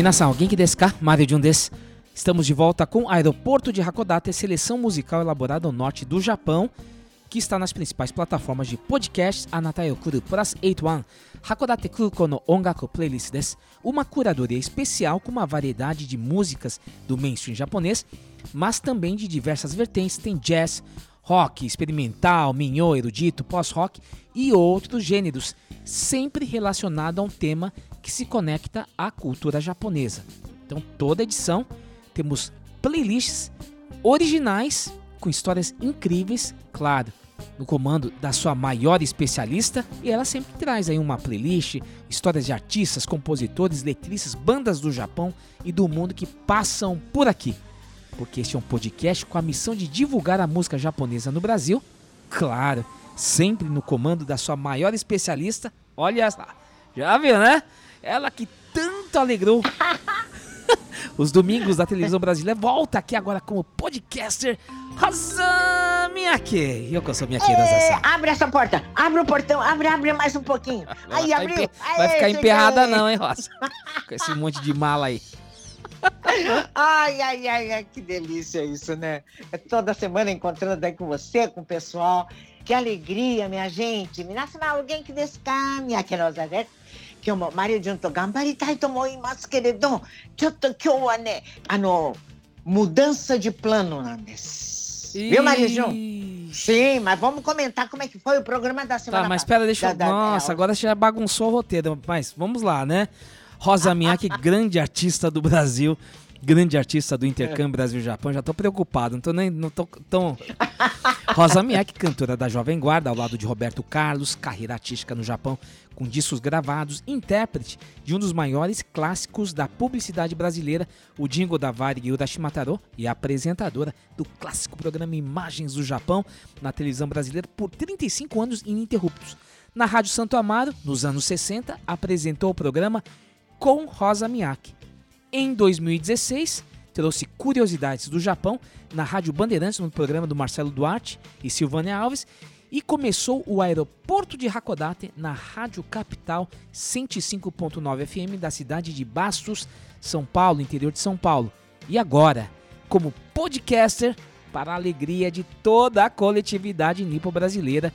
Minasan, alguém que desu ka? Mario Jun desu. Estamos de volta com Aeroporto de Hakodate, seleção musical elaborada ao norte do Japão, que está nas principais plataformas de podcasts Anatai Okuru Plus 81, Hakodate Kuko no Ongaku Playlist desu, uma curadoria especial com uma variedade de músicas do mainstream japonês, mas também de diversas vertentes, tem jazz, rock, experimental, minho, erudito, pós-rock e outros gêneros, sempre relacionado a um tema que se conecta à cultura japonesa. Então, toda edição temos playlists originais com histórias incríveis, claro, no comando da sua maior especialista, e ela sempre traz aí uma playlist, histórias de artistas, compositores, letristas, bandas do Japão e do mundo que passam por aqui. Porque este é um podcast com a missão de divulgar a música japonesa no Brasil, claro, sempre no comando da sua maior especialista. Olha lá, já viu, né? Ela que tanto alegrou os domingos da televisão brasileira, volta aqui agora como podcaster Rosa Miyake. Eu que sou Miyake É, Rosa abre essa porta, abre o portão, abre, abre mais um pouquinho. Aí, vai, abriu. vai ficar emperrada não, hein, Rosa? Com esse monte de mala aí. Ai, ai, ai, ai, que delícia isso, né? É toda semana encontrando aí com você, com o pessoal. Que alegria, minha gente. Minasan, alguém que desca, minha querosa, né? 今日もマリオジュンと頑張りたいと思いますけれど、ちょっと今日はね、あの、mudança de plano なんです。Viu, Maria Jun? Ih, Sim, mas vamos comentar como é que foi o programa da semana Tá, mas passada. espera, deixa eu... Da- da- Nossa, agora você já bagunçou o roteiro. Mas vamos lá, né? Rosa Miyake, grande artista do Brasil, grande artista do intercâmbio Brasil-Japão. Já tô preocupado, não tô nem... Não tô tão... Rosa Miyake, cantora da Jovem Guarda, ao lado de Roberto Carlos, carreira artística no Japão, com discos gravados, intérprete de um dos maiores clássicos da publicidade brasileira, o Jingo da Varig Urashimataro, e apresentadora do clássico programa Imagens do Japão na televisão brasileira por 35 anos ininterruptos. Na Rádio Santo Amaro, nos anos 60, apresentou o programa com Rosa Miyake. Em 2016, trouxe curiosidades do Japão na Rádio Bandeirantes, no programa do Marcelo Duarte e Silvânia Alves, e começou o aeroporto de Hakodate na Rádio Capital 105.9 FM da cidade de Bastos, São Paulo, interior de São Paulo. E agora, como podcaster, para a alegria de toda a coletividade nipo-brasileira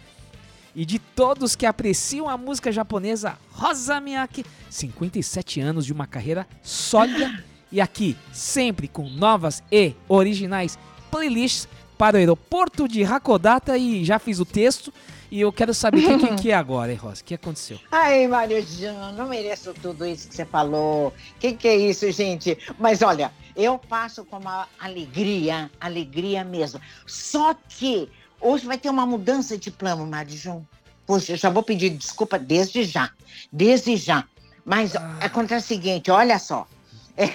e de todos que apreciam a música japonesa, Rosa Miyake, 57 anos de uma carreira sólida e aqui sempre com novas e originais playlists para o aeroporto de Hakodate e já fiz o texto e eu quero saber o que, que, é agora, hein, Rosa? O que aconteceu? Ai, Mário Jão, não mereço tudo isso que você falou. Que que é isso, gente? Mas olha, eu passo com uma alegria, alegria mesmo. Só que hoje vai ter uma mudança de plano, Mário Jão. Poxa, eu já vou pedir desculpa desde já, desde já. Mas acontece o seguinte, olha só. É.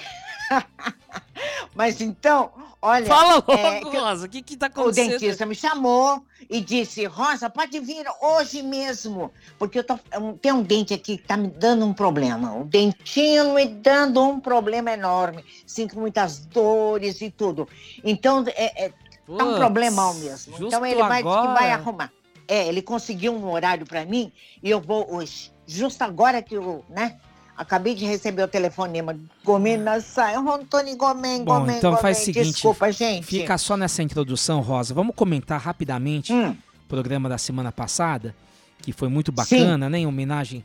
Mas então, olha. Fala logo, é, Rosa, o que que tá o acontecendo? dentista me chamou e disse: Rosa, pode vir hoje mesmo, porque eu tô, um- tem um dente aqui que tá me dando um problema. O dentinho me dando um problema enorme. Sinto muitas dores e tudo. Então, é, é, tá um Putz, problemão mesmo. Então, ele vai, vai arrumar. É, ele conseguiu um horário para mim e eu vou hoje. Justo agora que eu, né? Acabei de receber o telefonema. Gomen nasai, Rontoni Gomen, Bom, Gomen, então Gomen. faz o seguinte, Desculpa, gente. Fica só nessa introdução, Rosa. Vamos comentar rapidamente Hum. o programa da semana passada, que foi muito bacana, né? Em homenagem.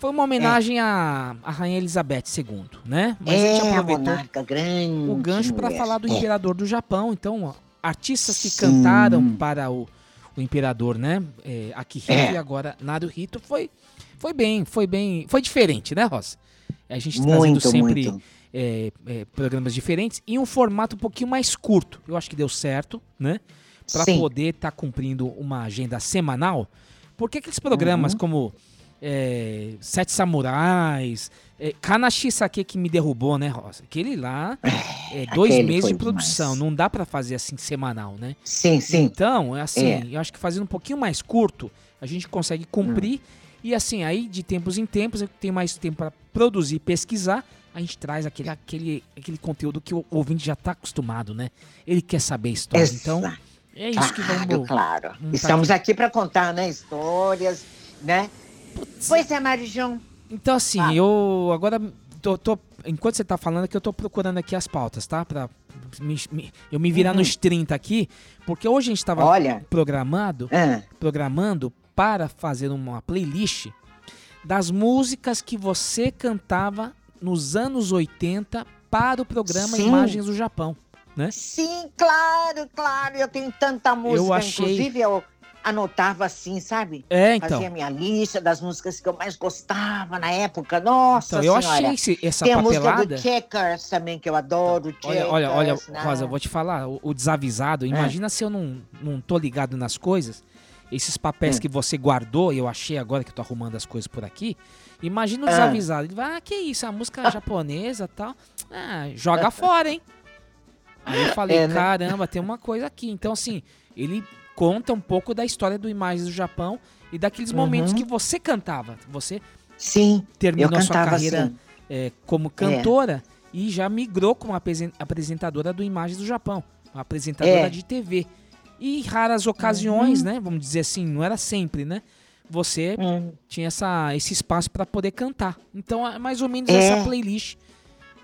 Foi uma homenagem à, à Rainha Elizabeth II, né? Mas a gente é, a aproveitou monarca grande. o gancho para falar do É. imperador do Japão. Então, ó, artistas que Sim. cantaram para o, o imperador, né? É, Akihito É. e agora Naruhito foi foi bem, foi bem, foi diferente, né, Rosa? A gente trazendo Muito, sempre muito. é, é, programas diferentes e um formato um pouquinho mais curto. Eu acho que deu certo, né? Para poder estar cumprindo uma agenda semanal, Porque aqueles programas como é, Sete Samurais, é, Kanashi Sake que me derrubou, né, Rosa? Aquele lá é dois aquele meses de produção, demais. não dá pra fazer assim semanal, né? Sim, sim. Então, é assim, É. eu acho que fazendo um pouquinho mais curto, a gente consegue cumprir. E assim, aí de tempos em tempos, eu tenho mais tempo para produzir, pesquisar, a gente traz aquele, aquele, aquele conteúdo que o ouvinte já tá acostumado, né? Ele quer saber a história. Então, Exato. é isso que Claro, vamos. claro. vamos tá Estamos aqui para contar, né? Histórias, né? Pois é, Marijão. Então, assim, Ah. eu agora tô, tô- Enquanto você tá falando aqui, eu tô procurando aqui as pautas, tá? Pra me- me- eu me virar nos 30 aqui, porque hoje a gente tava Uhum. Olha. programado, Ah, programando para fazer uma playlist das músicas que você cantava nos anos 80 para o programa Sim. Imagens do Japão. sim, claro, claro. Eu tenho tanta música. achei- Inclusive, eu anotava assim, sabe? É, então. Fazia minha lista das músicas que eu mais gostava na época. Nossa Então, eu Senhora. achei esse- essa Tem a música papelada. do Checkers também, que eu adoro. Olha, olha, olha, Checkers, né? Rosa, eu vou te falar, o, o desavisado, imagina se eu não, não tô ligado nas coisas, esses papéis Hum. que você guardou, eu achei agora que eu tô arrumando as coisas por aqui, imagina o Ah. desavisado, ele vai, ah, que isso, a música japonesa e tal, ah, joga fora, hein? Aí eu falei, É, né? caramba, tem uma coisa aqui, então assim, ele conta um pouco da história do Imagens do Japão e daqueles momentos Uhum. que você cantava, você Sim, terminou sua carreira assim. é, como cantora e já migrou como apresen- apresentadora do Imagens do Japão, uma apresentadora É. de TV. E em raras ocasiões, né, vamos dizer assim, não era sempre, né? Você Hum. tinha essa, esse espaço para poder cantar. Então é mais ou menos É. essa playlist.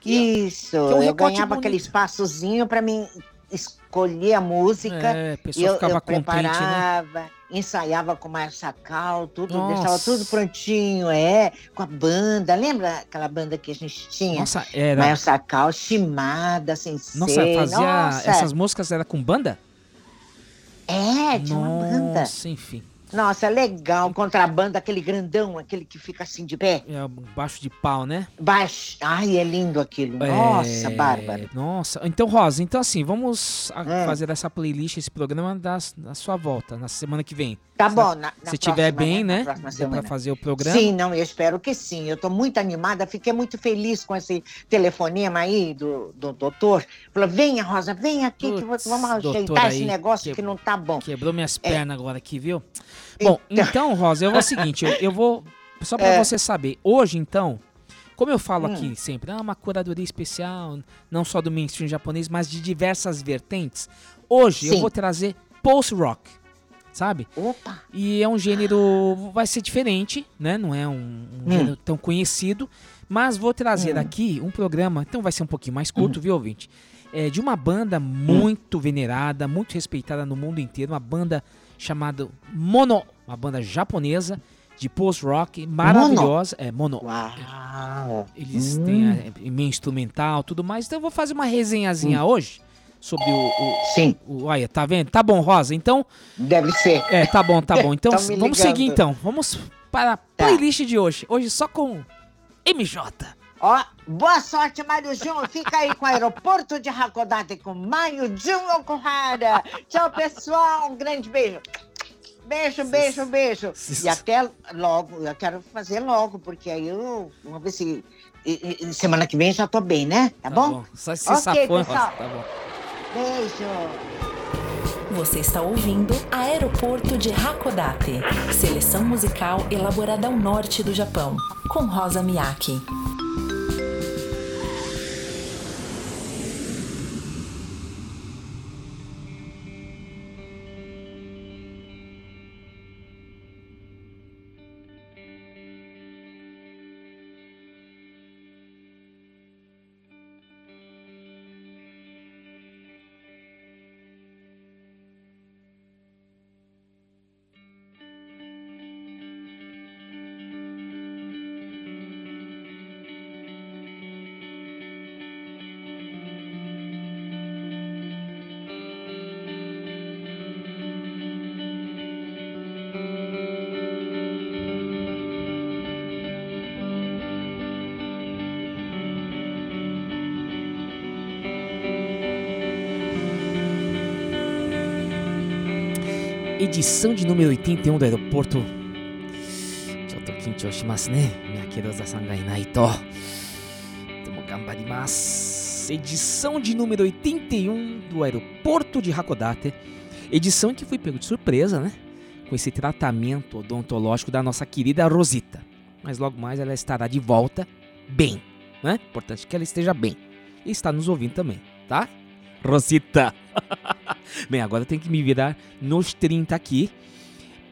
Que Isso, é um eu ganhava bonito. aquele espaçozinho para mim escolher a música. é, a pessoa eu, ficava eu contente, né? preparava, ensaiava com o Mário Sacal, tudo, Nossa. deixava tudo prontinho, é, com a banda. Lembra aquela banda que a gente tinha? Nossa, era. Mário Sacal, Chimada, Sensei. Nossa, fazia Nossa, essas músicas era com banda? É, tinha uma banda. Nossa, enfim. Nossa, legal. Contrabanda, aquele grandão, aquele que fica assim de pé. É baixo de pau, né? Baixo. Ai, é lindo aquilo. Nossa, É, Bárbara. Nossa, então, Rosa, então assim, vamos a- Hum. fazer essa playlist, esse programa das- na sua volta, na semana que vem. Tá Se- bom, na, na Se tiver bem, né? pra semana. fazer o programa. Sim, não, eu espero que sim. Eu estou muito animada, fiquei muito feliz com esse telefonema aí do, do doutor. Falou: venha, Rosa, vem aqui que Putz, vamos ajeitar esse negócio que- que não tá bom. Quebrou minhas pernas agora aqui, viu? Bom, Então- Rosa, eu vou o seguinte, eu, eu vou. Só pra É. você saber, hoje, então, como eu falo Hum. aqui sempre, ah, uma curadoria especial, não só do mainstream japonês, mas de diversas vertentes. Hoje eu Sim. vou trazer post-rock, sabe? Opa! E é um gênero, vai ser diferente, né? Não é um, um Hum. gênero tão conhecido. Mas vou trazer Hum. aqui um programa, então vai ser um pouquinho mais curto, viu, ouvinte? É de uma banda muito venerada, muito respeitada no mundo inteiro, uma banda chamada Mono, uma banda japonesa de post-rock maravilhosa. É, Mono. Uau! Eles Hum. têm é, meio instrumental tudo mais. Então eu vou fazer uma resenhazinha hoje sobre o, o, Sim, o. Olha, tá vendo? Tá bom, Rosa. Então. deve ser. É, tá bom, tá bom. Então vamos ligando. seguir então. Vamos para a Tá. playlist de hoje. Hoje só com MJ. Ó, boa sorte, Mário Jun. Fica aí com o aeroporto de Hakodate com Mário Jun Okuhara. Tchau, pessoal. Um grande beijo. Beijo, beijo, beijo. E até logo. Eu quero fazer logo, porque aí eu. Vamos ver se. e- e- semana que vem já tô bem, né? Tá, bom? Só se Ok, safou, hein, pessoal. Rosa. Tá bom. Beijo. Você está ouvindo Aeroporto de Hakodate, seleção musical elaborada ao norte do Japão, com Rosa Miyake. Edição de número 81 do aeroporto. Choto kinchou shimasu ne. Miyakeroza-san ga inai to. Tomo gambarimasu. Edição de número 81 do aeroporto de Hakodate. Edição que fui pego de surpresa, né? Com esse tratamento odontológico da nossa querida Rosita. Mas logo mais ela estará de volta bem, né? Importante que ela esteja bem. E está nos ouvindo também, tá? Rosita. Bem, agora tenho que me virar nos 30 aqui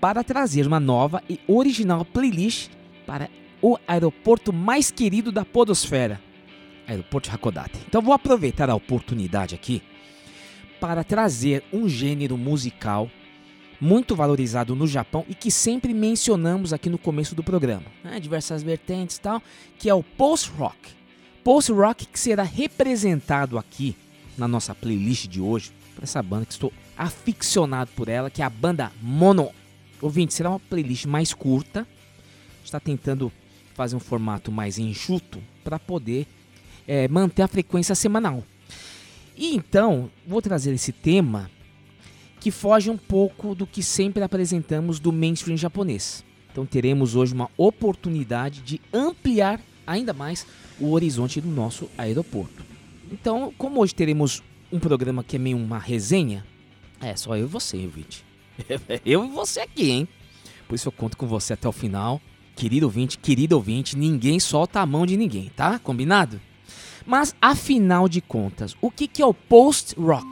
para trazer uma nova e original playlist para o aeroporto mais querido da podosfera, Aeroporto Hakodate. Então vou aproveitar a oportunidade aqui para trazer um gênero musical muito valorizado no Japão e que sempre mencionamos aqui no começo do programa, né? diversas vertentes e tal, que é o post-rock. Post-rock que será representado aqui na nossa playlist de hoje por essa banda que estou aficionado por ela, que é a banda Mono. Ouvinte, será uma playlist mais curta. Está tentando fazer um formato mais enxuto para poder é, manter a frequência semanal. E então, vou trazer esse tema que foge um pouco do que sempre apresentamos do mainstream japonês. Então teremos hoje uma oportunidade de ampliar ainda mais o horizonte do nosso aeroporto. Então, como hoje teremos um programa que é meio uma resenha, é só eu e você, ouvinte. Eu e você aqui, hein? Por isso eu conto com você até o final. Querido ouvinte, querido ouvinte, ninguém solta a mão de ninguém, tá? Combinado? Mas, afinal de contas, o que, que é o post-rock?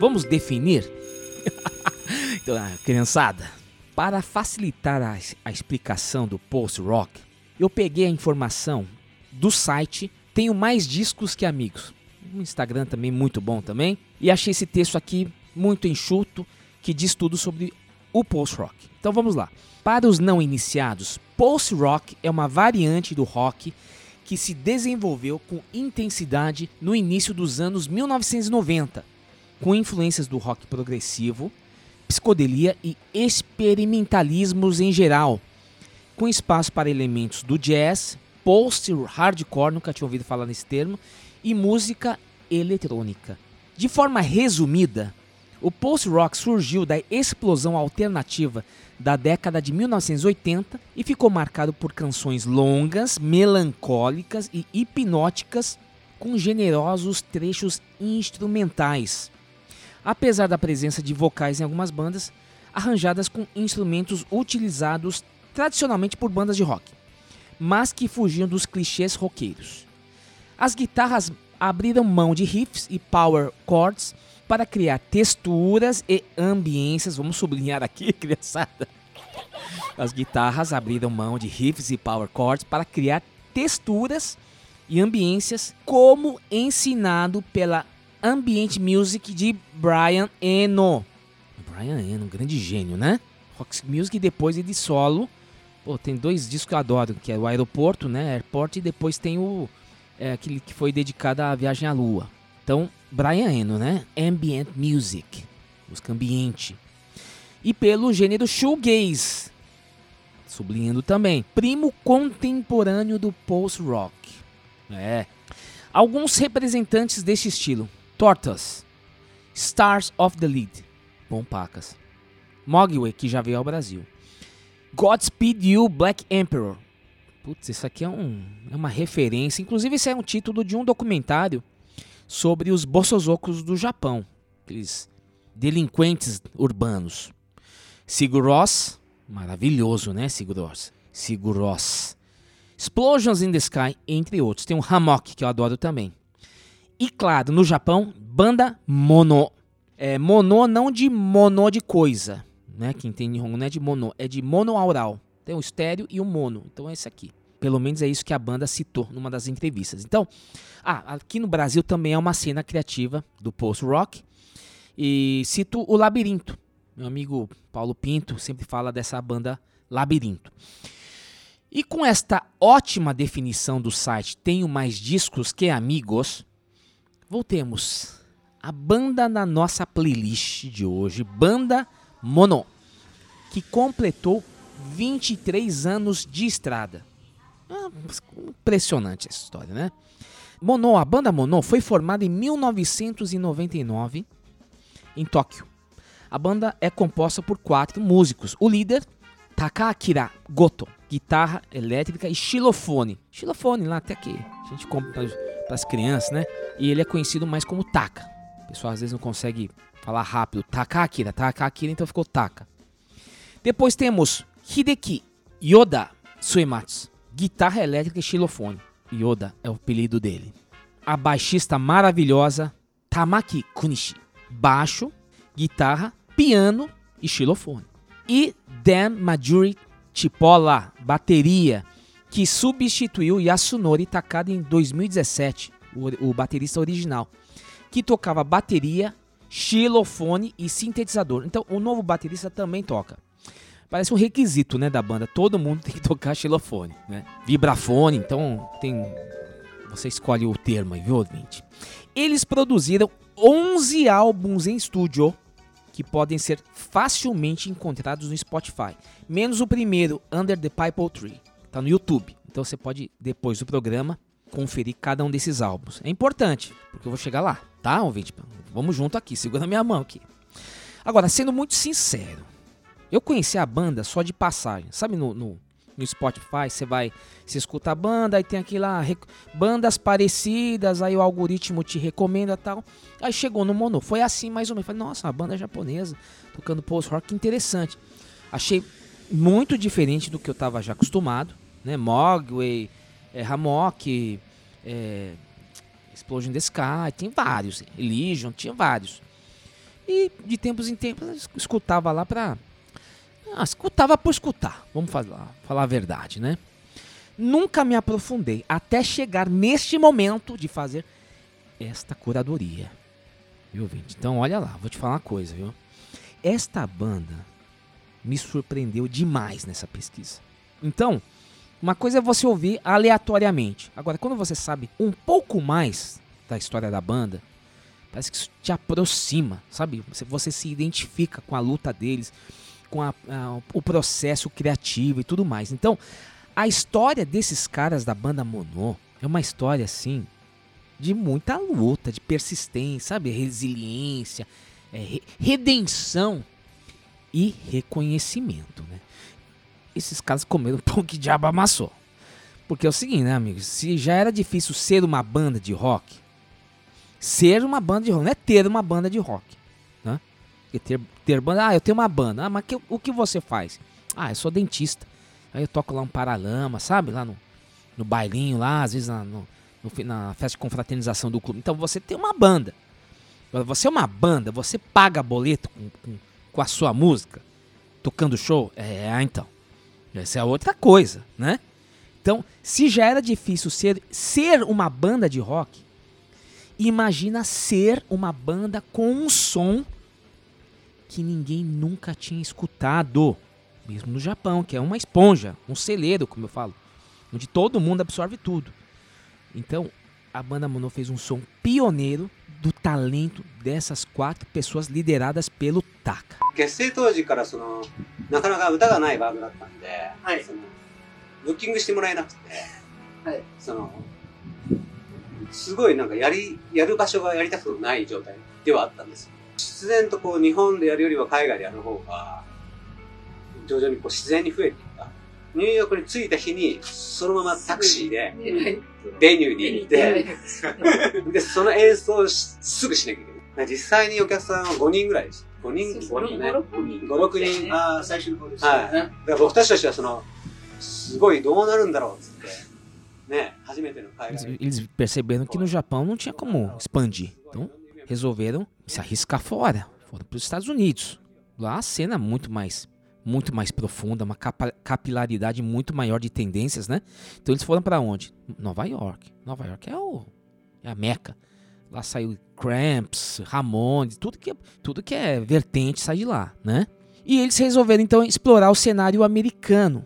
Vamos definir? então, ah, criançada, para facilitar a, a explicação do post-rock, eu peguei a informação do site Tenho Mais Discos Que Amigos um Instagram também muito bom também. E achei esse texto aqui muito enxuto que diz tudo sobre o post-rock. Então vamos lá. Para os não iniciados, post-rock é uma variante do rock que se desenvolveu com intensidade no início dos anos 1990, com influências do rock progressivo, psicodelia e experimentalismos em geral, com espaço para elementos do jazz, post-hardcore, nunca tinha ouvido falar nesse termo, e música eletrônica. De forma resumida, o post-rock surgiu da explosão alternativa da década de 1980 e ficou marcado por canções longas, melancólicas e hipnóticas com generosos trechos instrumentais. Apesar da presença de vocais em algumas bandas, arranjadas com instrumentos utilizados tradicionalmente por bandas de rock, mas que fugiam dos clichês roqueiros. As guitarras abriram mão de riffs e power chords para criar texturas e ambiências. Vamos sublinhar aqui, criançada. As guitarras abriram mão de riffs e power chords para criar texturas e ambiências, como ensinado pela Ambient Music de Brian Eno. Brian Eno, um grande gênio, né? Rock Music depois ele solo. Pô, tem dois discos que eu adoro, que é o Aeroporto, né? Airport e depois tem o é aquele que foi dedicado à viagem à lua. Então, Brian Eno, né? Ambient Music, música ambiente. E pelo gênero shoegaze, sublinhando também, primo contemporâneo do post-rock. É. Alguns representantes deste estilo: Tortoise, Stars of the Lead, bom pacas. Mogwai, que já veio ao Brasil. Godspeed You, Black Emperor, Putz, isso aqui é, um, é uma referência. Inclusive, esse é um título de um documentário sobre os bossozocos do Japão. Aqueles delinquentes urbanos. Sigur maravilhoso, né, Sigur Rós? Sigur Rós. Explosions in the Sky, entre outros. Tem um Hammock, que eu adoro também. E claro, no Japão, banda Mono. É, mono não de mono de coisa, né? Quem tem Nihongo não é de mono, é de monoaural. Tem um estéreo e um mono. Então é esse aqui. Pelo menos é isso que a banda citou numa das entrevistas. Então, ah, aqui no Brasil também é uma cena criativa do post-rock. E cito o Labirinto. Meu amigo Paulo Pinto sempre fala dessa banda Labirinto. E com esta ótima definição do site Tenho Mais Discos Que Amigos, voltemos. A banda na nossa playlist de hoje, Banda Mono, que completou 23 anos de estrada. Impressionante essa história, né? Mono, a banda Mono foi formada em 1999 em Tóquio. A banda é composta por quatro músicos. O líder, Takakira Goto, guitarra elétrica e xilofone. Xilofone lá até que a gente compra para as crianças, né? E ele é conhecido mais como Taka. O pessoal às vezes não consegue falar rápido. Takakira, Takakira, então ficou Taka. Depois temos Hideki Yoda Suematsu, guitarra elétrica e xilofone. Yoda é o apelido dele. A baixista maravilhosa Tamaki Kunishi, baixo, guitarra, piano e xilofone. E Dan Majuri Chipola, bateria, que substituiu Yasunori Takada em 2017, o, o baterista original, que tocava bateria, xilofone e sintetizador. Então, o novo baterista também toca. Parece um requisito, né, da banda. Todo mundo tem que tocar xilofone, né? Vibrafone, então tem você escolhe o termo aí, viu, ouvinte? Eles produziram 11 álbuns em estúdio que podem ser facilmente encontrados no Spotify, menos o primeiro, Under the Pipe Tree, tá no YouTube. Então você pode depois do programa conferir cada um desses álbuns. É importante, porque eu vou chegar lá, tá, ouvinte? Vamos junto aqui, segura minha mão aqui. Agora, sendo muito sincero, eu conheci a banda só de passagem. Sabe no, no, no Spotify, você vai, você escuta a banda, aí tem aqui lá, bandas parecidas, aí o algoritmo te recomenda tal. Aí chegou no Mono, foi assim mais ou menos. Falei, nossa, uma banda japonesa, tocando post-rock, que interessante. Achei muito diferente do que eu tava já acostumado, né? Mogwai, é, Hammock, é, Explosion the Sky, tem vários. Elysium, tinha vários. E de tempos em tempos eu escutava lá pra ah, escutava por escutar, vamos falar, falar a verdade, né? Nunca me aprofundei até chegar neste momento de fazer esta curadoria. Viu, Vinte? Então, olha lá, vou te falar uma coisa, viu? Esta banda me surpreendeu demais nessa pesquisa. Então, uma coisa é você ouvir aleatoriamente. Agora, quando você sabe um pouco mais da história da banda, parece que isso te aproxima, sabe? Você, você se identifica com a luta deles com a, a, o processo criativo e tudo mais. Então, a história desses caras da banda Monô é uma história assim de muita luta, de persistência, sabe? Resiliência, é, redenção e reconhecimento, né? Esses caras comeram pão que diabo amassou. Porque é o seguinte, né, amigos? Se já era difícil ser uma banda de rock, ser uma banda de rock, não é ter uma banda de rock. Porque ter, ter banda, ah, eu tenho uma banda. Ah, mas que, o que você faz? Ah, eu sou dentista. Aí eu toco lá um paralama, sabe? Lá no, no bailinho, lá, às vezes na, no, no, na festa de confraternização do clube. Então você tem uma banda. Você é uma banda, você paga boleto com, com, com a sua música, tocando show? É, então. Essa é outra coisa, né? Então, se já era difícil ser, ser uma banda de rock, imagina ser uma banda com um som que ninguém nunca tinha escutado, mesmo no Japão, que é uma esponja, um celeiro, como eu falo, onde todo mundo absorve tudo. Então, a banda Mono fez um som pioneiro do talento dessas quatro pessoas lideradas pelo Taka. 結成当時からそのなかなか歌がないバンドだったんで、はい、そのブッキングしてもらえなくて、はい、そのすごいなんかやりやる場所がやりたくない状態ではあったんですよ。 必然とこう日本でやるよりは海外でやる方が徐々にこう自然に増えていった。ニューヨークに着いた日にそのままタクシーでベニューに行ってでその演奏をすぐしなきゃいけない。実際にお客さんは5人ぐらいです。5人5人ね。56人。あ最初の方ですはい、だから僕たちとしてはそのすごいどうなるんだろうっつって Eles perceberam que no Japão não tinha como expandir. Resolveram se arriscar fora. Foram para os Estados Unidos. Lá a cena é muito mais muito mais profunda, uma capilaridade muito maior de tendências, né? Então eles foram para onde? Nova York. Nova York é, o, é a meca. Lá saiu Cramps, Ramones, tudo que, tudo que é vertente sai de lá, né? E eles resolveram então explorar o cenário americano,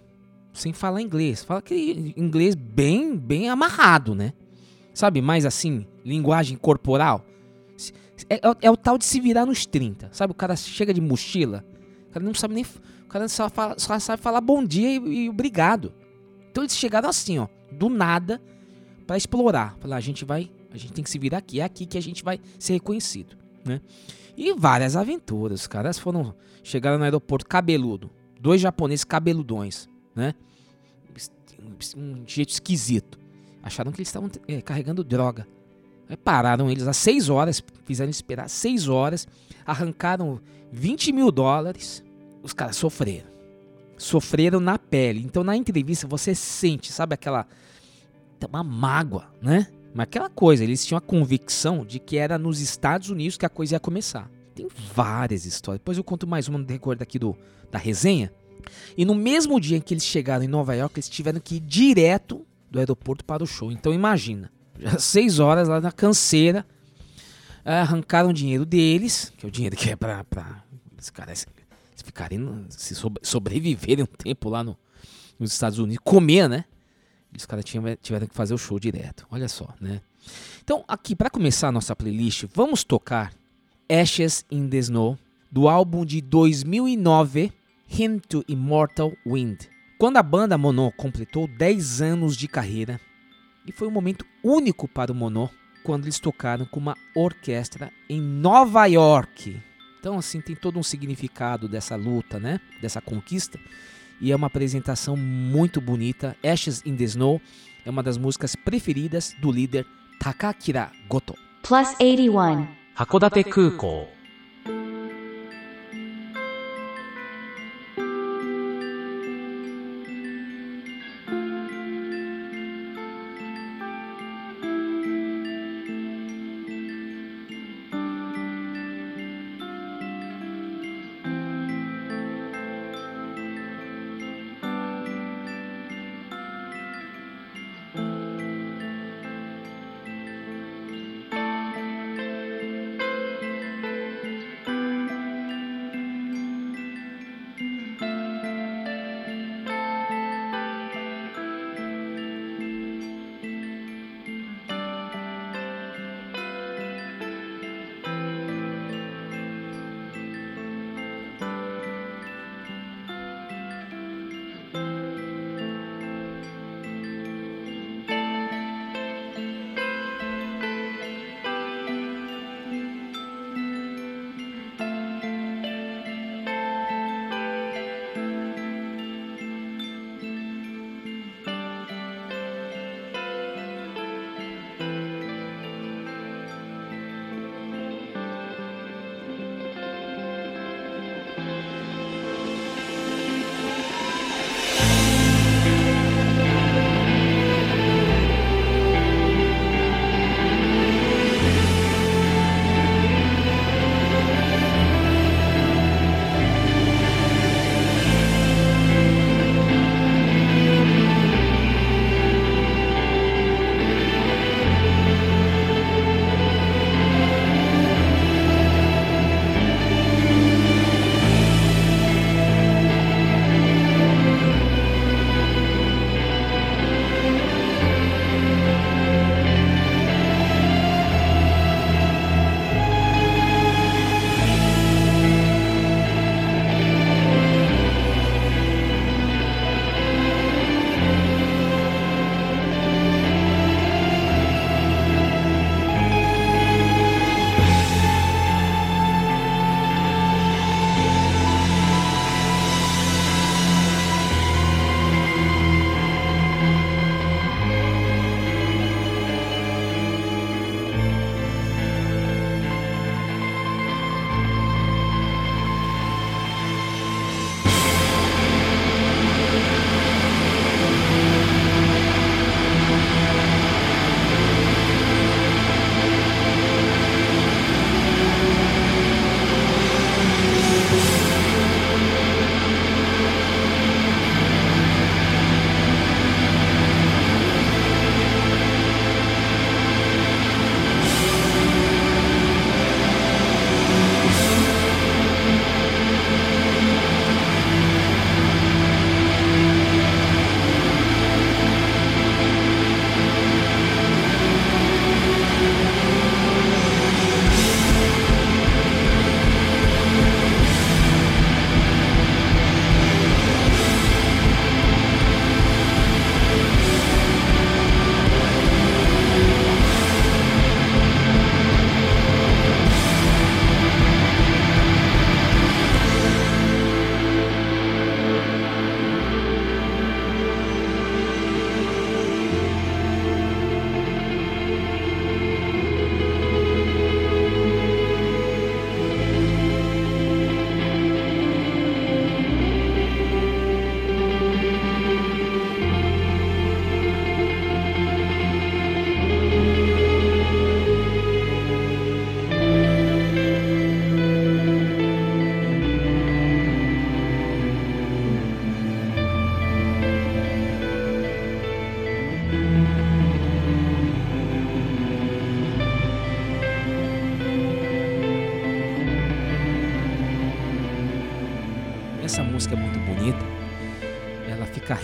sem falar inglês. Fala que inglês bem, bem amarrado, né? Sabe, mais assim, linguagem corporal. É, é, é, o tal de se virar nos 30. Sabe? O cara chega de mochila. O cara não sabe nem. O cara só, fala, só sabe falar bom dia e, e, obrigado. Então eles chegaram assim, ó. Do nada. para explorar. Falar, a gente vai. A gente tem que se virar aqui. É aqui que a gente vai ser reconhecido. né? E várias aventuras. Os caras foram. Chegaram no aeroporto cabeludo. Dois japoneses cabeludões, né? Um jeito esquisito. Acharam que eles estavam é, carregando droga. Aí pararam eles às 6 horas, fizeram esperar 6 horas, arrancaram 20 mil dólares. Os caras sofreram. Sofreram na pele. Então na entrevista você sente, sabe aquela. Uma mágoa, né? Mas aquela coisa, eles tinham a convicção de que era nos Estados Unidos que a coisa ia começar. Tem várias histórias. Depois eu conto mais uma no decorrer daqui do, da resenha. E no mesmo dia em que eles chegaram em Nova York, eles tiveram que ir direto do aeroporto para o show. Então imagina, seis horas lá na canseira, arrancaram o dinheiro deles, que é o dinheiro que é para os caras ficarem, se sobreviverem um tempo lá no, nos Estados Unidos, comer, né? Os caras tiveram que fazer o show direto. Olha só, né? Então, aqui, para começar a nossa playlist, vamos tocar Ashes in the Snow, do álbum de 2009, Hymn to Immortal Wind. Quando a banda Monô completou 10 anos de carreira, e foi um momento único para o Monô, quando eles tocaram com uma orquestra em Nova York. Então, assim, tem todo um significado dessa luta, né? Dessa conquista. E é uma apresentação muito bonita. Ashes in the Snow é uma das músicas preferidas do líder Takakira Goto. Plus 81. 函館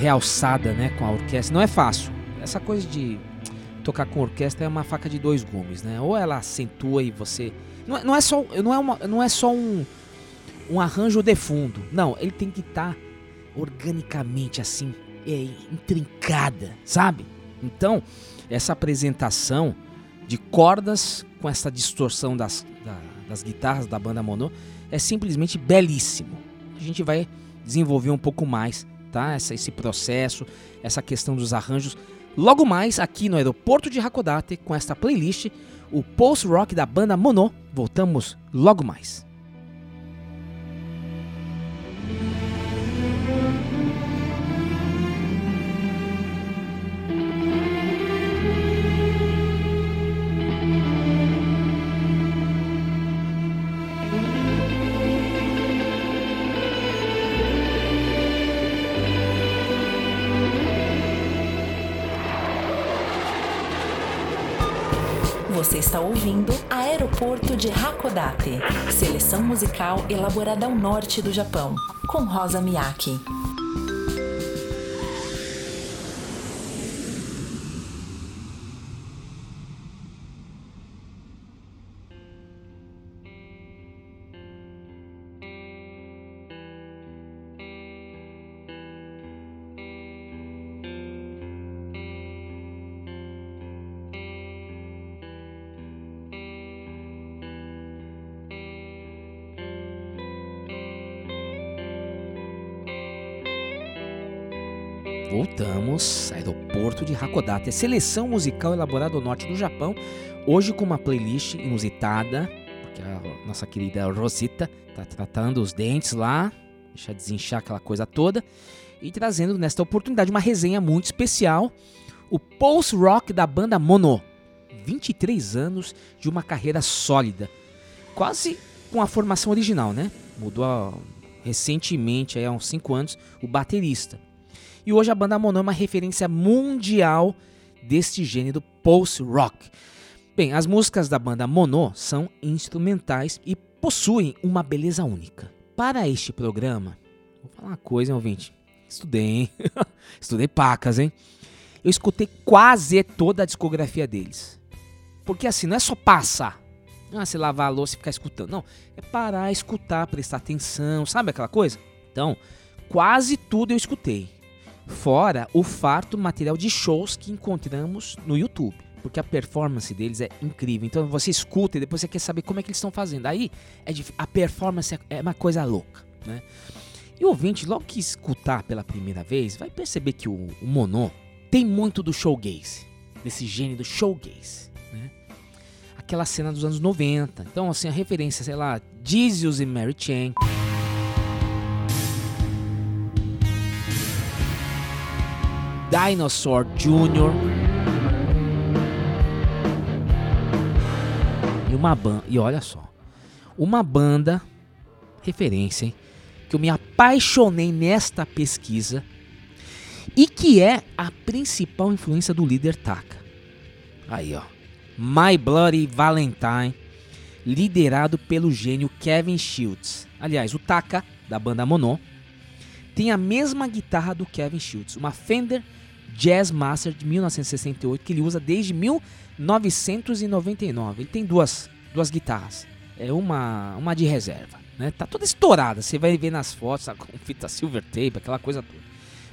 realçada, né, com a orquestra. Não é fácil. Essa coisa de tocar com orquestra é uma faca de dois gumes, né? Ou ela acentua e você não é, não é só não é uma, não é só um um arranjo de fundo. Não, ele tem que estar tá organicamente assim, é, intrincada, sabe? Então, essa apresentação de cordas com essa distorção das, da, das guitarras da banda Mono é simplesmente belíssimo. A gente vai desenvolver um pouco mais, tá? Essa, esse processo, essa questão dos arranjos. Logo mais aqui no aeroporto de Hakodate com esta playlist, o post-rock da banda Mono. Voltamos logo mais. Aeroporto de Hakodate, seleção musical elaborada ao norte do Japão, com Rosa Miyake. Hakodate, seleção musical elaborada ao norte do Japão, hoje com uma playlist inusitada, porque a nossa querida Rosita está tratando os dentes lá, deixa desinchar aquela coisa toda, e trazendo nesta oportunidade uma resenha muito especial, o post-rock da banda Mono. 23 anos de uma carreira sólida, quase com a formação original, né? Mudou recentemente, há uns 5 anos, o baterista. E hoje a banda Mono é uma referência mundial deste gênero post-rock. Bem, as músicas da banda Mono são instrumentais e possuem uma beleza única. Para este programa, vou falar uma coisa, hein, ouvinte? Estudei, hein? Estudei pacas, hein? Eu escutei quase toda a discografia deles. Porque assim, não é só passar. Ah, você lavar a louça e ficar escutando. Não, é parar, escutar, prestar atenção, sabe aquela coisa? Então, quase tudo eu escutei. Fora o farto material de shows que encontramos no YouTube. Porque a performance deles é incrível. Então você escuta e depois você quer saber como é que eles estão fazendo. Aí é a performance é- é uma coisa louca, né? E o ouvinte, logo que escutar pela primeira vez, vai perceber que o, o tem muito do showgaze. Desse gênero showgaze, né? Aquela cena dos anos 90. Então, assim, a referência, sei lá, Jesus e Mary Chain. Dinosaur Jr. E uma banda. E olha só. Uma banda. Referência, hein? Que eu me apaixonei nesta pesquisa. E que é a principal influência do líder Taka. Aí, ó. My Bloody Valentine. Liderado pelo gênio Kevin Shields. Aliás, o Taka, da banda Mono, tem a mesma guitarra do Kevin Shields. Uma Fender Jazz Master de 1968 que ele usa desde 1999. Ele tem duas, duas guitarras. É uma, uma de reserva, né? Tá toda estourada. Você vai ver nas fotos, tá com fita silver tape, aquela coisa toda.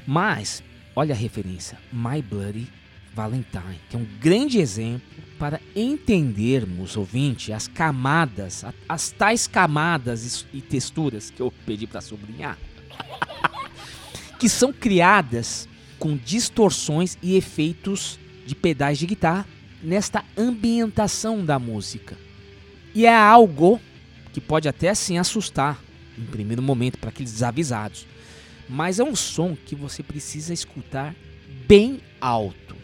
Mas olha a referência, My Bloody Valentine, que é um grande exemplo para entendermos, ouvinte, as camadas, as tais camadas e texturas que eu pedi para sublinhar, que são criadas com distorções e efeitos de pedais de guitarra nesta ambientação da música. E é algo que pode até assim assustar em primeiro momento para aqueles desavisados, mas é um som que você precisa escutar bem alto.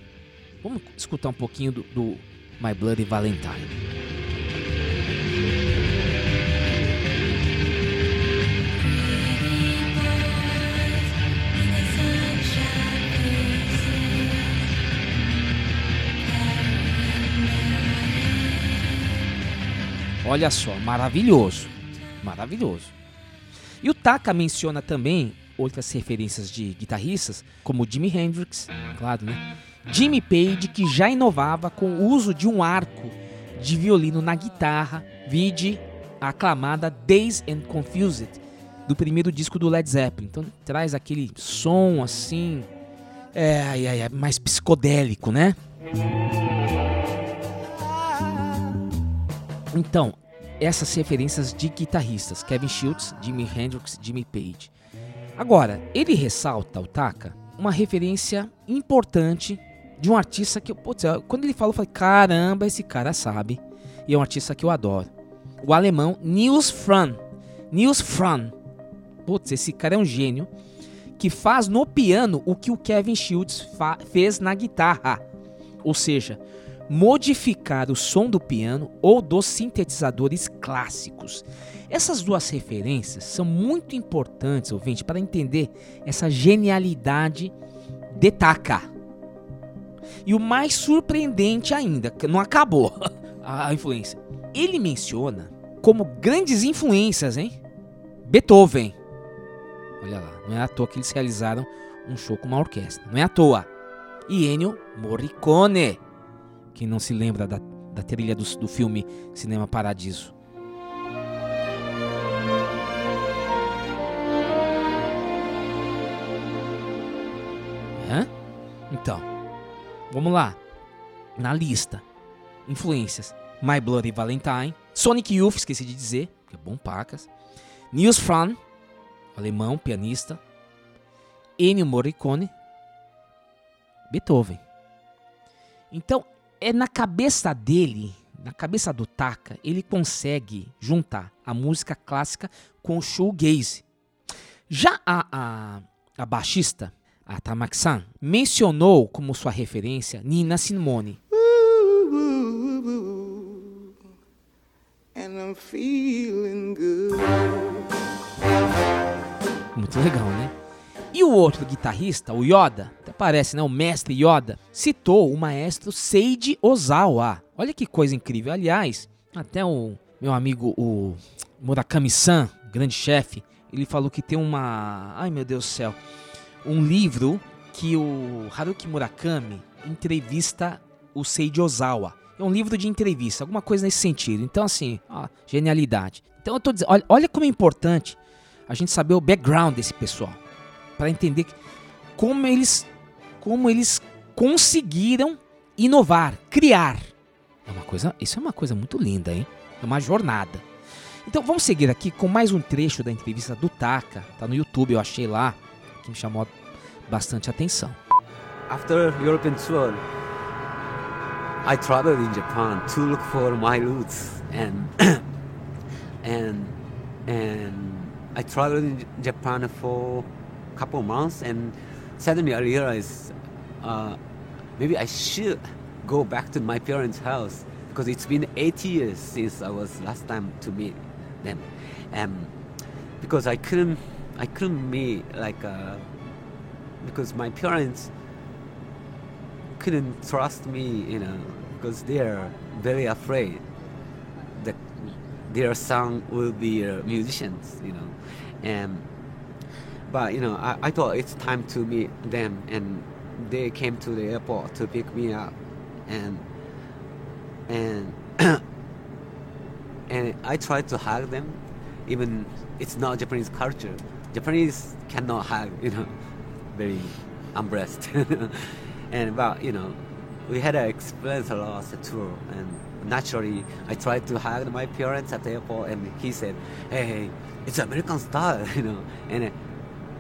Vamos escutar um pouquinho do, do My Bloody Valentine. Olha só, maravilhoso. Maravilhoso. E o Taka menciona também outras referências de guitarristas, como Jimi Hendrix, claro, né? Jimmy Page, que já inovava com o uso de um arco de violino na guitarra, vide a aclamada Days and Confused, do primeiro disco do Led Zeppelin. Então traz aquele som assim, é, é, é mais psicodélico, né? Então, essas referências de guitarristas, Kevin Shields, Jimi Hendrix, Jimmy Page. Agora, ele ressalta, o Taka, uma referência importante de um artista que, putz, quando ele falou, eu falei, caramba, esse cara sabe. E é um artista que eu adoro. O alemão Niels Fran. Niels Fran. Putz, esse cara é um gênio que faz no piano o que o Kevin Shields fez na guitarra. Ou seja, modificar o som do piano ou dos sintetizadores clássicos. Essas duas referências são muito importantes, ouvinte, para entender essa genialidade de Taka. E o mais surpreendente ainda, que não acabou a influência. Ele menciona como grandes influências, hein? Beethoven. Olha lá, não é à toa que eles realizaram um show com uma orquestra. Não é à toa. E Ennio Morricone. Quem não se lembra da, da trilha do, do filme Cinema Paradiso. Hã? Então, vamos lá. Na lista. Influências. My Bloody Valentine. Sonic Youth, esqueci de dizer. Que é bom pacas. Nils Fran. Alemão, pianista. Ennio Morricone. Beethoven. Então, é na cabeça dele, na cabeça do Taka, ele consegue juntar a música clássica com o shoegaze. Já a, a, a baixista, a Tamak-san, mencionou como sua referência Nina Simone. Muito legal, né? E o outro guitarrista, o Yoda, até parece, né? O mestre Yoda, citou o maestro Seiji Ozawa. Olha que coisa incrível. Aliás, até o meu amigo, o Murakami-san, grande chefe, ele falou que tem uma. Ai meu Deus do céu. Um livro que o Haruki Murakami entrevista o Seiji Ozawa. É um livro de entrevista, alguma coisa nesse sentido. Então, assim, ó, genialidade. Então, eu tô dizendo, olha, olha como é importante a gente saber o background desse pessoal para entender como eles, como eles conseguiram inovar, criar. É uma coisa, isso é uma coisa muito linda, hein? É uma jornada. Então vamos seguir aqui com mais um trecho da entrevista do Taka, tá no YouTube, eu achei lá, que me chamou bastante atenção. After European tour, I traveled in Japan to look for my roots and and and I traveled in Japan for couple of months, and suddenly I realized uh, maybe I should go back to my parents' house because it's been eight years since I was last time to meet them, and because I couldn't I couldn't meet like uh, because my parents couldn't trust me, you know, because they're very afraid that their son will be uh, musicians, you know, and but you know, I, I thought it's time to meet them, and they came to the airport to pick me up, and and and I tried to hug them, even it's not Japanese culture. Japanese cannot hug, you know, very embraced. and but you know, we had an experience a lot the tour, and naturally I tried to hug my parents at the airport, and he said, "Hey, it's American style," you know, and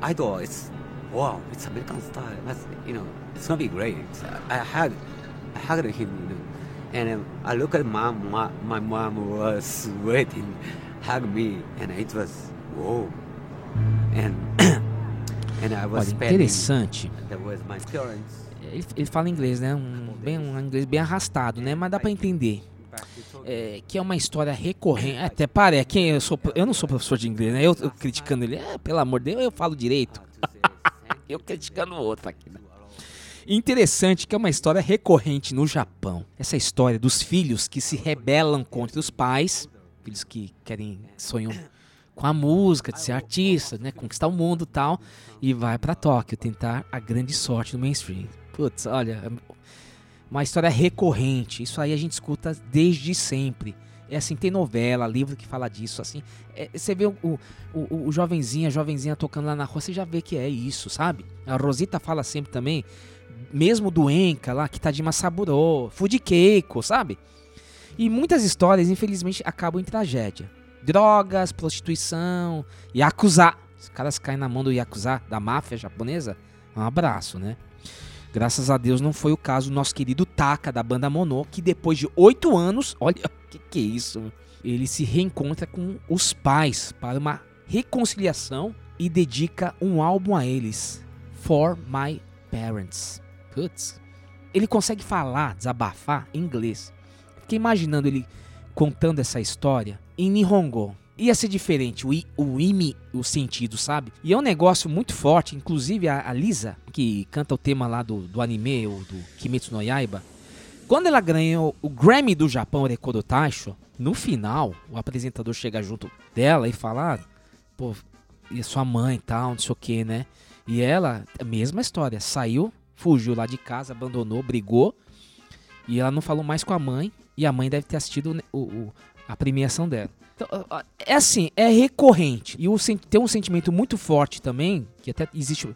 I thought it's wow, it's American style. That's you know, it's gonna be great. I had I hugged him, you know, and I look at mom. My, my mom was waiting, hug me, and it was whoa, and and I was Olha, interessante. That was my parents. Ele, ele fala inglês, né? Um, bem, um inglês bem arrastado, né? Mas dá para entender. É, que é uma história recorrente. Até parece, quem eu sou, eu não sou professor de inglês, né? Eu, eu criticando ele, é, pelo amor de Deus, eu falo direito. eu criticando o outro aqui, né? Interessante que é uma história recorrente no Japão. Essa história dos filhos que se rebelam contra os pais, filhos que querem, sonham com a música, de ser artista, né? Conquistar o mundo tal. E vai pra Tóquio tentar a grande sorte no mainstream. Putz, olha, uma história recorrente. Isso aí a gente escuta desde sempre. É assim, tem novela, livro que fala disso, assim. É, você vê o, o, o, o jovenzinho, a jovenzinha tocando lá na rua, você já vê que é isso, sabe? A Rosita fala sempre também, mesmo do Enka lá, que tá de Masaburo, Fudikeiko, sabe? E muitas histórias, infelizmente, acabam em tragédia. Drogas, prostituição, Yakuza. Os caras caem na mão do Yakuza, da máfia japonesa. Um abraço, né? Graças a Deus não foi o caso do nosso querido Taka, da banda Mono, que depois de oito anos, olha, que que é isso? Ele se reencontra com os pais para uma reconciliação e dedica um álbum a eles, For My Parents. Putz. Ele consegue falar, desabafar em inglês. Fiquei imaginando ele contando essa história em Nihongo. Ia ser diferente, o, i, o imi, o sentido, sabe? E é um negócio muito forte, inclusive a, a Lisa, que canta o tema lá do, do anime, ou do Kimetsu no Yaiba, quando ela ganhou o Grammy do Japão, Rekodo Taisho, no final, o apresentador chega junto dela e fala, ah, pô, e sua mãe e tal, não sei o que, né? E ela, mesma história, saiu, fugiu lá de casa, abandonou, brigou, e ela não falou mais com a mãe, e a mãe deve ter assistido o, o, a premiação dela. Então, é assim, é recorrente. E o, tem um sentimento muito forte também, que até existe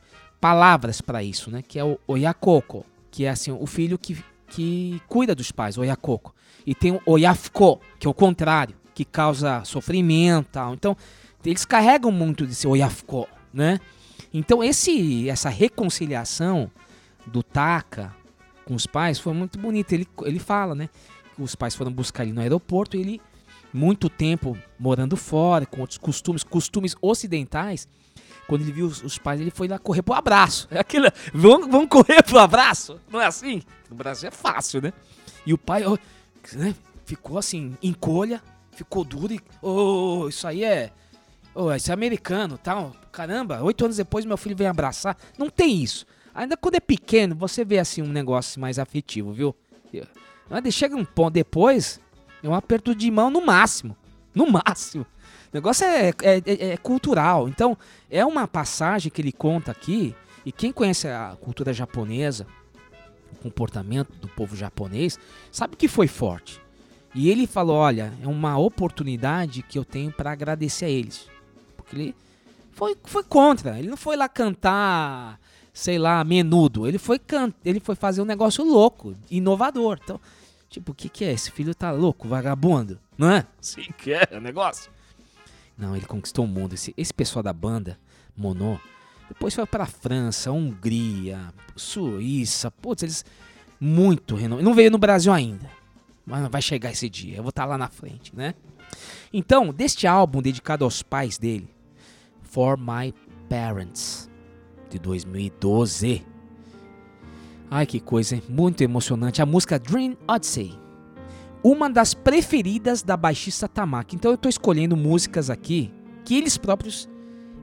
palavras para isso, né? Que é o oyakoko, que é assim, o filho que, que cuida dos pais, oyakoko. E tem o oyafuko, que é o contrário, que causa sofrimento tal. Então, eles carregam muito desse oyafuko, né? Então, esse, essa reconciliação do Taka com os pais foi muito bonita. Ele, ele fala, né? Que os pais foram buscar ele no aeroporto e ele muito tempo morando fora, com outros costumes, costumes ocidentais. Quando ele viu os, os pais, ele foi lá correr pro abraço. É aquilo, vamos, vamos correr pro abraço? Não é assim? No Brasil é fácil, né? E o pai ó, né, ficou assim, encolha, ficou duro e. Oh, isso aí é. Oh, isso é americano tal. Caramba, oito anos depois meu filho vem abraçar. Não tem isso. Ainda quando é pequeno, você vê assim um negócio mais afetivo, viu? Mas chega um ponto depois, é um aperto de mão no máximo. No máximo. O negócio é, é, é, é, cultural. Então, é uma passagem que ele conta aqui. E quem conhece a cultura japonesa, o comportamento do povo japonês, sabe que foi forte. E ele falou: Olha, é uma oportunidade que eu tenho para agradecer a eles. Porque ele foi, foi contra. Ele não foi lá cantar, sei lá, menudo. Ele foi, can ele foi fazer um negócio louco, inovador. Então, Tipo, o que, que é? Esse filho tá louco, vagabundo, não é? Sim, que é o negócio. Não, ele conquistou o mundo. Esse, esse pessoal da banda, Monô, depois foi pra França, Hungria, Suíça, putz, eles muito renomados. Não veio no Brasil ainda, mas vai chegar esse dia. Eu vou estar tá lá na frente, né? Então, deste álbum dedicado aos pais dele, For My Parents, de 2012 Ai que coisa, hein? muito emocionante. A música Dream Odyssey. Uma das preferidas da baixista Tamaki. Então eu estou escolhendo músicas aqui que eles próprios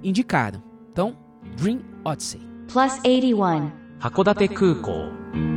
indicaram. Então, Dream Odyssey. Plus 81. Hakodate Kukou.「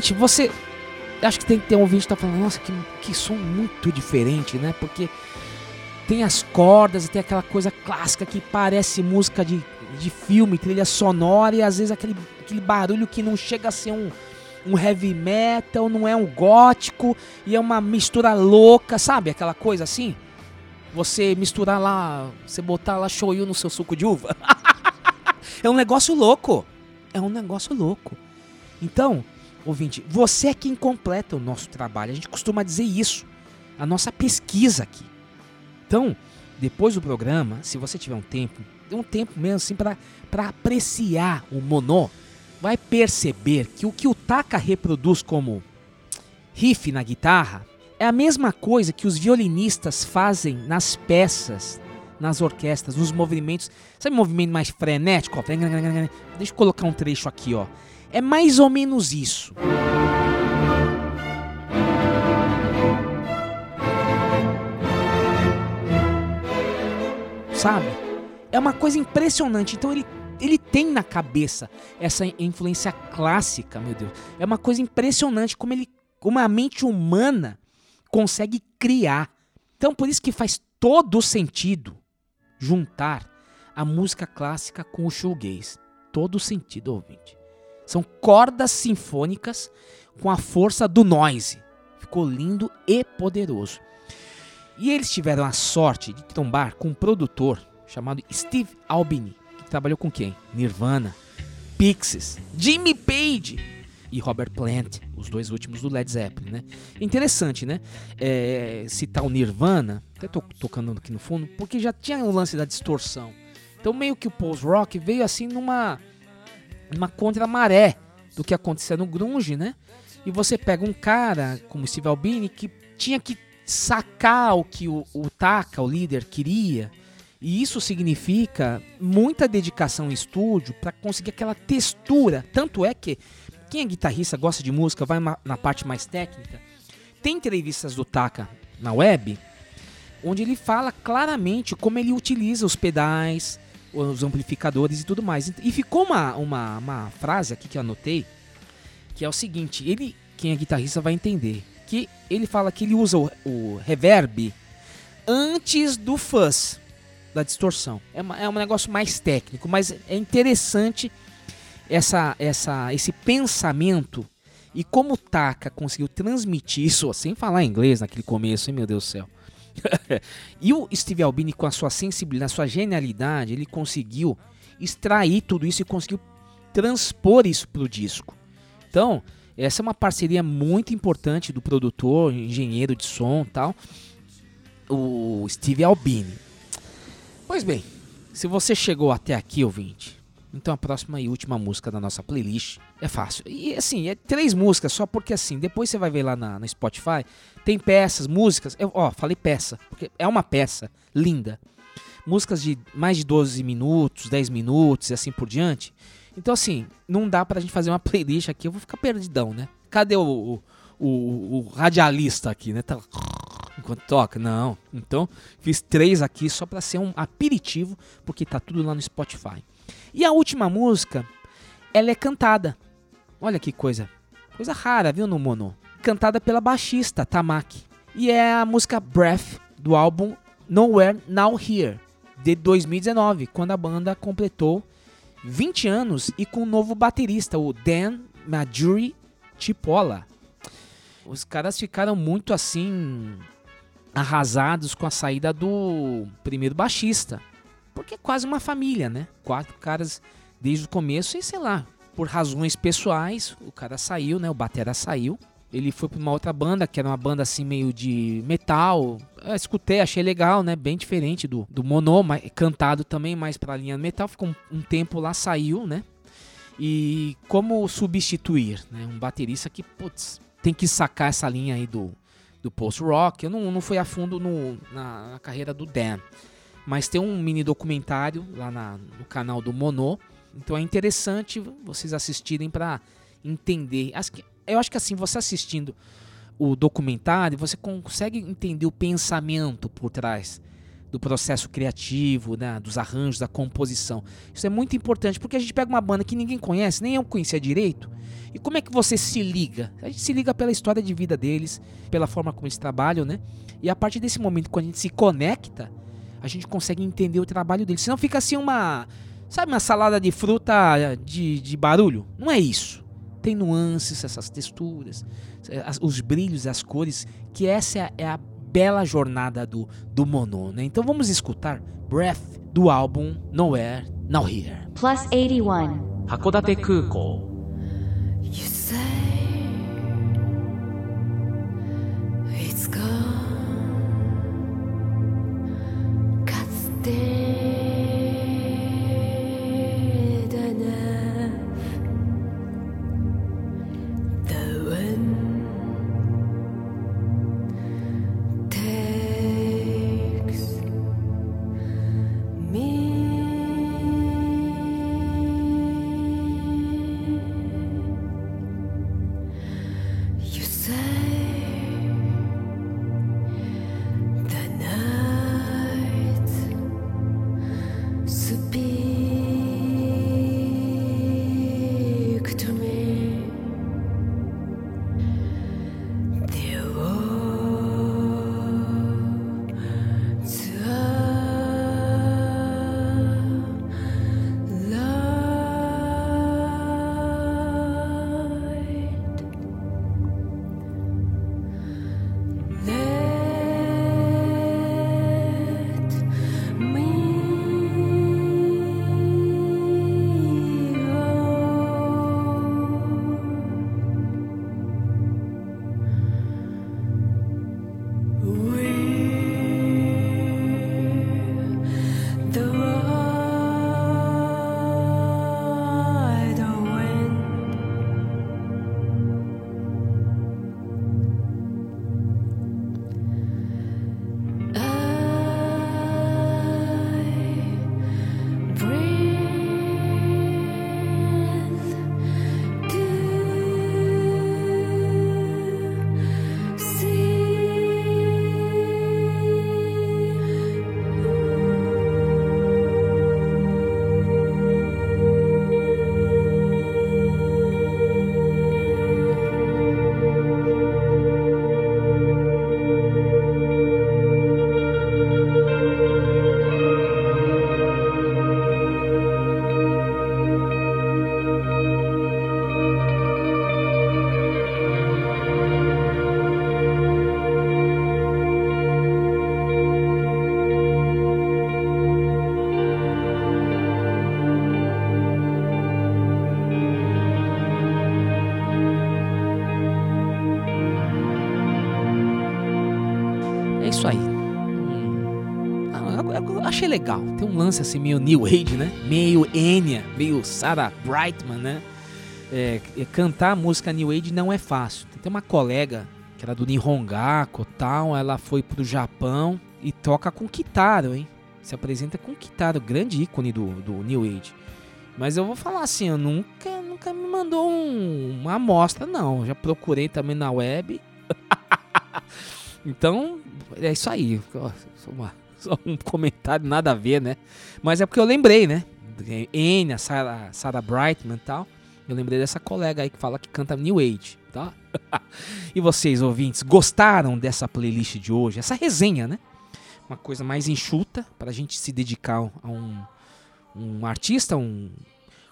Ouvinte, você. Acho que tem que ter um ouvinte que tá falando, nossa, que, que som muito diferente, né? Porque tem as cordas e tem aquela coisa clássica que parece música de, de filme, trilha sonora, e às vezes aquele, aquele barulho que não chega a ser um, um heavy metal, não é um gótico, e é uma mistura louca, sabe? Aquela coisa assim. Você misturar lá, você botar lá shoyu no seu suco de uva. é um negócio louco. É um negócio louco. Então, ouvinte, você é quem completa o nosso trabalho. A gente costuma dizer isso. A nossa pesquisa aqui. Então, depois do programa, se você tiver um tempo, um tempo mesmo assim para apreciar o monô, vai perceber que o que o Taka reproduz como riff na guitarra é a mesma coisa que os violinistas fazem nas peças, nas orquestras, nos movimentos. Sabe movimento mais frenético? Deixa eu colocar um trecho aqui, ó. É mais ou menos isso. Sabe? É uma coisa impressionante. Então ele, ele tem na cabeça essa influência clássica, meu Deus. É uma coisa impressionante como ele, como a mente humana consegue criar. Então por isso que faz todo sentido juntar a música clássica com o shoegaze. Todo sentido, ouvinte. São cordas sinfônicas com a força do noise. Ficou lindo e poderoso. E eles tiveram a sorte de trombar com um produtor chamado Steve Albini, que trabalhou com quem? Nirvana, Pixies, Jimmy Page e Robert Plant, os dois últimos do Led Zeppelin, né? Interessante, né? É, citar o Nirvana, até tô tocando aqui no fundo, porque já tinha o lance da distorção. Então meio que o post-rock veio assim numa uma contra-maré do que acontecia no grunge, né? E você pega um cara como Steve Albini que tinha que sacar o que o, o Taka, o líder, queria. E isso significa muita dedicação em estúdio para conseguir aquela textura. Tanto é que quem é guitarrista, gosta de música, vai na parte mais técnica. Tem entrevistas do Taka na web onde ele fala claramente como ele utiliza os pedais, os amplificadores e tudo mais. E ficou uma, uma, uma frase aqui que eu anotei, que é o seguinte, ele, quem é guitarrista vai entender, que ele fala que ele usa o, o reverb antes do fuzz, da distorção. É, uma, é um negócio mais técnico, mas é interessante essa, essa, esse pensamento e como o Taka conseguiu transmitir isso, sem falar inglês naquele começo, hein, meu Deus do céu. e o Steve Albini, com a sua sensibilidade, a sua genialidade, ele conseguiu extrair tudo isso e conseguiu transpor isso para o disco. Então, essa é uma parceria muito importante do produtor, engenheiro de som tal, o Steve Albini. Pois bem, se você chegou até aqui, ouvinte, então a próxima e última música da nossa playlist é fácil. E assim, é três músicas, só porque assim, depois você vai ver lá na, na Spotify, tem peças, músicas. Eu, ó, falei peça, porque é uma peça linda. Músicas de mais de 12 minutos, 10 minutos e assim por diante. Então, assim, não dá pra gente fazer uma playlist aqui, eu vou ficar perdidão, né? Cadê o, o, o, o radialista aqui, né? Tá enquanto toca? Não. Então, fiz três aqui só pra ser um aperitivo, porque tá tudo lá no Spotify. E a última música, ela é cantada. Olha que coisa. Coisa rara, viu, no Mono? Cantada pela baixista Tamaki. E é a música Breath do álbum Nowhere Now Here, de 2019, quando a banda completou 20 anos e com um novo baterista, o Dan Majuri Chipola. Os caras ficaram muito assim arrasados com a saída do primeiro baixista. Porque é quase uma família, né? Quatro caras desde o começo e sei lá, por razões pessoais, o cara saiu, né? O batera saiu. Ele foi para uma outra banda, que era uma banda assim meio de metal. Eu escutei, achei legal, né? Bem diferente do, do Mono, mas, cantado também mais para a linha metal. Ficou um, um, tempo lá, saiu, né? E como substituir, né? Um baterista que, putz, tem que sacar essa linha aí do, do post-rock. Eu não, não fui a fundo no, na, na carreira do Dan. Mas tem um mini documentário lá na, no canal do Mono. Então é interessante vocês assistirem para entender. Eu acho que assim, você assistindo o documentário, você consegue entender o pensamento por trás do processo criativo, né, dos arranjos, da composição. Isso é muito importante porque a gente pega uma banda que ninguém conhece, nem eu conhecia direito. E como é que você se liga? A gente se liga pela história de vida deles, pela forma como eles trabalham, né? E a partir desse momento, quando a gente se conecta, a gente consegue entender o trabalho dele. Senão fica assim uma. Sabe, uma salada de fruta de, de barulho? Não é isso. Tem nuances, essas texturas, os brilhos, as cores, que essa é a é bela jornada do, do Mono, né? Então vamos escutar Breath do álbum Nowhere, Now Here. Plus 81. Hakodate Kuko. You say it's gone. か isso aí. Hum. Ah, eu- achei legal. Tem um lance assim meio New Age, né? Meio Enya, meio Sarah Brightman, né? É, é, cantar música New Age não é fácil. Tem uma colega que era do Nihongaku e tal, ela foi pro Japão e toca com Kitaro, hein? Se apresenta com Kitaro, grande ícone do, do New Age. Mas eu vou falar assim, eu nunca, nunca me mandou um- uma amostra, não. Já procurei também na web. então, é isso aí. Só, uma- só um comentário, nada a ver, né? Mas é porque eu lembrei, né? Enya, Sarah, Sarah Brightman e tal. Eu lembrei dessa colega aí que fala que canta New Age, tá? e vocês, ouvintes, gostaram dessa playlist de hoje? Essa resenha, né? Uma coisa mais enxuta para a gente se dedicar a um, um artista, um,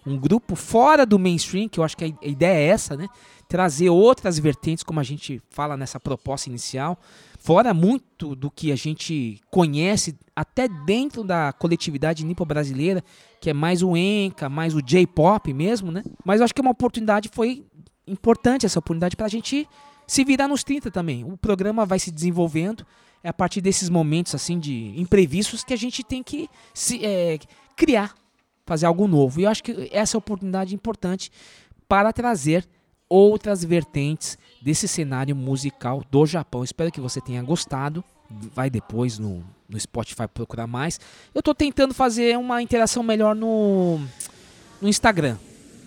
um grupo fora do mainstream, que eu acho que a ideia é essa, né? Trazer outras vertentes, como a gente fala nessa proposta inicial, fora muito do que a gente conhece, até dentro da coletividade nipo-brasileira, que é mais o enka, mais o J-pop mesmo, né? Mas eu acho que uma oportunidade, foi importante essa oportunidade para a gente se virar nos 30 também. O programa vai se desenvolvendo, é a partir desses momentos assim de imprevistos que a gente tem que se, é, criar, fazer algo novo. E eu acho que essa é oportunidade importante para trazer outras vertentes desse cenário musical do Japão. Espero que você tenha gostado. Vai depois no, no Spotify procurar mais. Eu tô tentando fazer uma interação melhor no, no Instagram.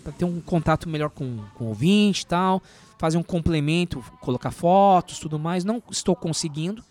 Para ter um contato melhor com, com o ouvinte e tal. Fazer um complemento, colocar fotos tudo mais. Não estou conseguindo.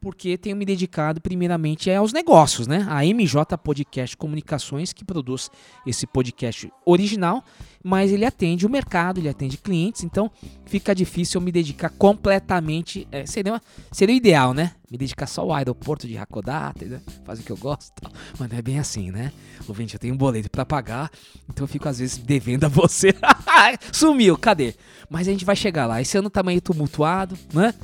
Porque tenho me dedicado primeiramente aos negócios, né? A MJ Podcast Comunicações, que produz esse podcast original, mas ele atende o mercado, ele atende clientes, então fica difícil eu me dedicar completamente. é, seria, seria o ideal, né? Me dedicar só ao aeroporto de Hakodate, né? Fazer o que eu gosto tal. Mas não é bem assim, né? Ouvinte, eu tenho um boleto pra pagar, então eu fico às vezes devendo a você. Sumiu, cadê? Mas a gente vai chegar lá. Esse ano tá meio tumultuado, né?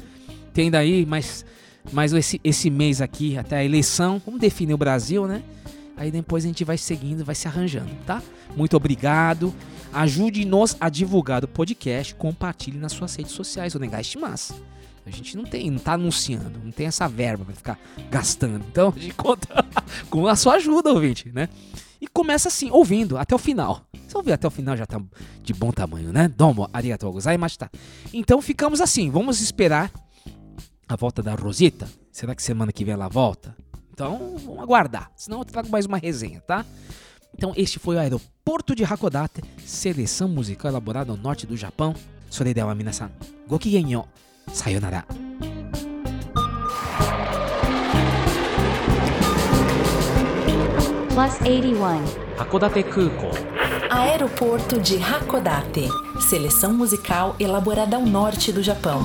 Tem daí mais, mais esse, esse mês aqui até a eleição. Vamos definir o Brasil, né? Aí depois a gente vai seguindo, vai se arranjando, tá? Muito obrigado. Ajude-nos a divulgar o podcast. Compartilhe nas suas redes sociais. O Negaste Massa. A gente não tem, não tá anunciando, não tem essa verba pra ficar gastando. Então a gente conta com a sua ajuda, ouvinte, né? E começa assim, ouvindo até o final. Se ouvir até o final já tá de bom tamanho, né? Domo, arigatou gozaimashita. Então ficamos assim, vamos esperar a volta da Rosita. Será que semana que vem ela volta? Então, vamos aguardar. Senão eu trago mais uma resenha, tá? Então, este foi o aeroporto de Hakodate, seleção musical elaborada ao norte do Japão. Soredewa minasan, gokigen yo. Sayonara. Plus 81. 函館空港 Aeroporto de Hakodate. Seleção musical elaborada ao norte do Japão.